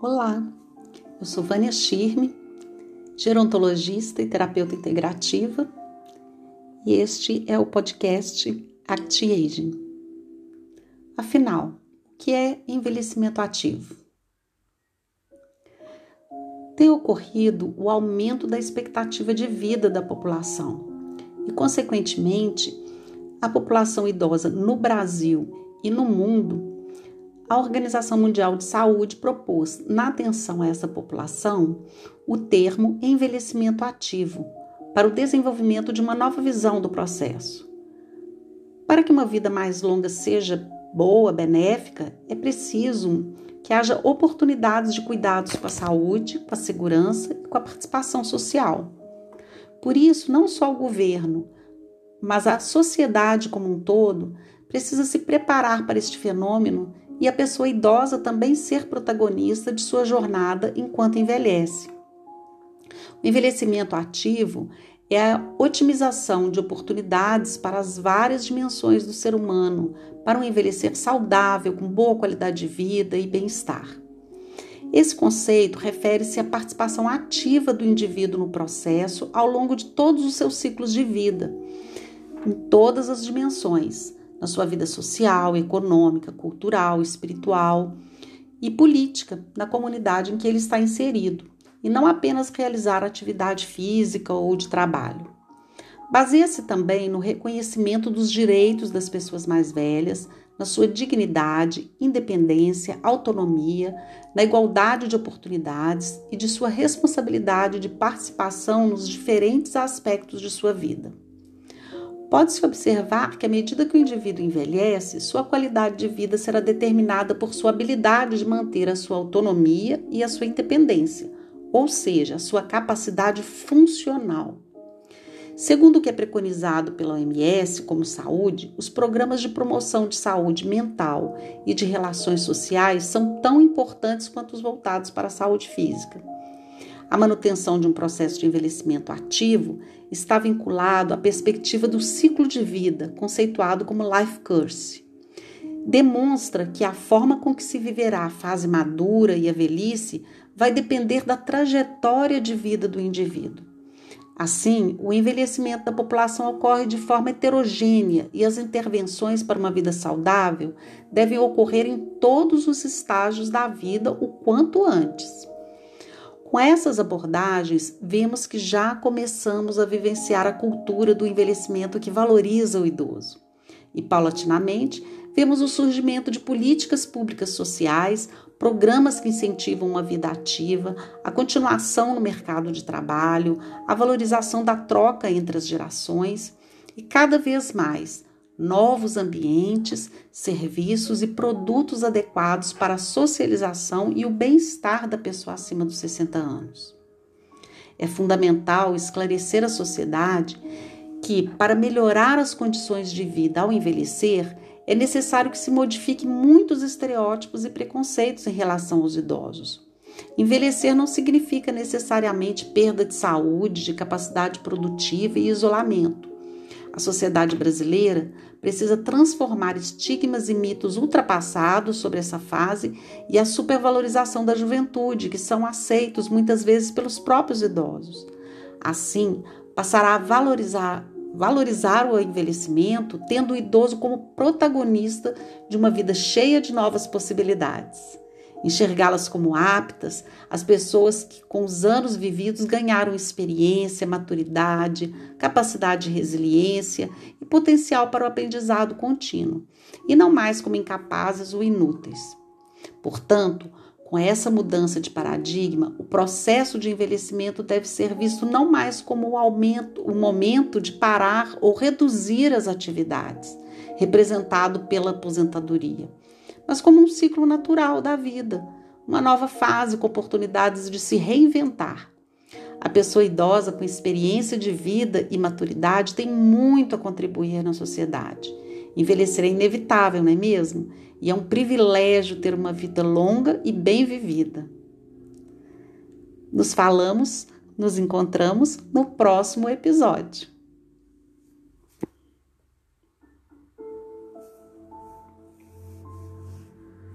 Olá, eu sou Vânia Schirme, gerontologista e terapeuta integrativa, e este é o podcast Acti-Aging. Afinal, o que é envelhecimento ativo? Tem ocorrido o aumento da expectativa de vida da população e, consequentemente, a população idosa no Brasil e no mundo a Organização Mundial de Saúde propôs, na atenção a essa população, o termo envelhecimento ativo, para o desenvolvimento de uma nova visão do processo. Para que uma vida mais longa seja boa, benéfica, é preciso que haja oportunidades de cuidados com a saúde, com a segurança e com a participação social. Por isso, não só o governo, mas a sociedade como um todo precisa se preparar para este fenômeno e a pessoa idosa também ser protagonista de sua jornada enquanto envelhece. O envelhecimento ativo é a otimização de oportunidades para as várias dimensões do ser humano, para um envelhecer saudável, com boa qualidade de vida e bem-estar. Esse conceito refere-se à participação ativa do indivíduo no processo ao longo de todos os seus ciclos de vida, em todas as dimensões, na sua vida social, econômica, cultural, espiritual e política na comunidade em que ele está inserido, e não apenas realizar atividade física ou de trabalho. Baseia-se também no reconhecimento dos direitos das pessoas mais velhas, na sua dignidade, independência, autonomia, na igualdade de oportunidades e de sua responsabilidade de participação nos diferentes aspectos de sua vida. Pode-se observar que, à medida que o indivíduo envelhece, sua qualidade de vida será determinada por sua habilidade de manter a sua autonomia e a sua independência, ou seja, a sua capacidade funcional. Segundo o que é preconizado pela OMS como saúde, os programas de promoção de saúde mental e de relações sociais são tão importantes quanto os voltados para a saúde física. A manutenção de um processo de envelhecimento ativo está vinculado à perspectiva do ciclo de vida, conceituado como life curse. Demonstra que a forma com que se viverá a fase madura e a velhice vai depender da trajetória de vida do indivíduo. Assim, o envelhecimento da população ocorre de forma heterogênea e as intervenções para uma vida saudável devem ocorrer em todos os estágios da vida o quanto antes. Com essas abordagens, vemos que já começamos a vivenciar a cultura do envelhecimento que valoriza o idoso. E, paulatinamente, vemos o surgimento de políticas públicas sociais, programas que incentivam uma vida ativa, a continuação no mercado de trabalho, a valorização da troca entre as gerações e, cada vez mais, novos ambientes, serviços e produtos adequados para a socialização e o bem-estar da pessoa acima dos 60 anos. É fundamental esclarecer à sociedade que, para melhorar as condições de vida ao envelhecer, é necessário que se modifique muitos estereótipos e preconceitos em relação aos idosos. Envelhecer não significa necessariamente perda de saúde, de capacidade produtiva e isolamento. A sociedade brasileira precisa transformar estigmas e mitos ultrapassados sobre essa fase e a supervalorização da juventude, que são aceitos muitas vezes pelos próprios idosos. Assim, passará a valorizar, valorizar o envelhecimento, tendo o idoso como protagonista de uma vida cheia de novas possibilidades enxergá-las como aptas, as pessoas que com os anos vividos ganharam experiência, maturidade, capacidade de resiliência e potencial para o aprendizado contínuo, e não mais como incapazes ou inúteis. Portanto, com essa mudança de paradigma, o processo de envelhecimento deve ser visto não mais como o aumento, o momento de parar ou reduzir as atividades, representado pela aposentadoria mas como um ciclo natural da vida, uma nova fase com oportunidades de se reinventar. A pessoa idosa com experiência de vida e maturidade tem muito a contribuir na sociedade. Envelhecer é inevitável, não é mesmo? E é um privilégio ter uma vida longa e bem vivida. Nos falamos, nos encontramos no próximo episódio.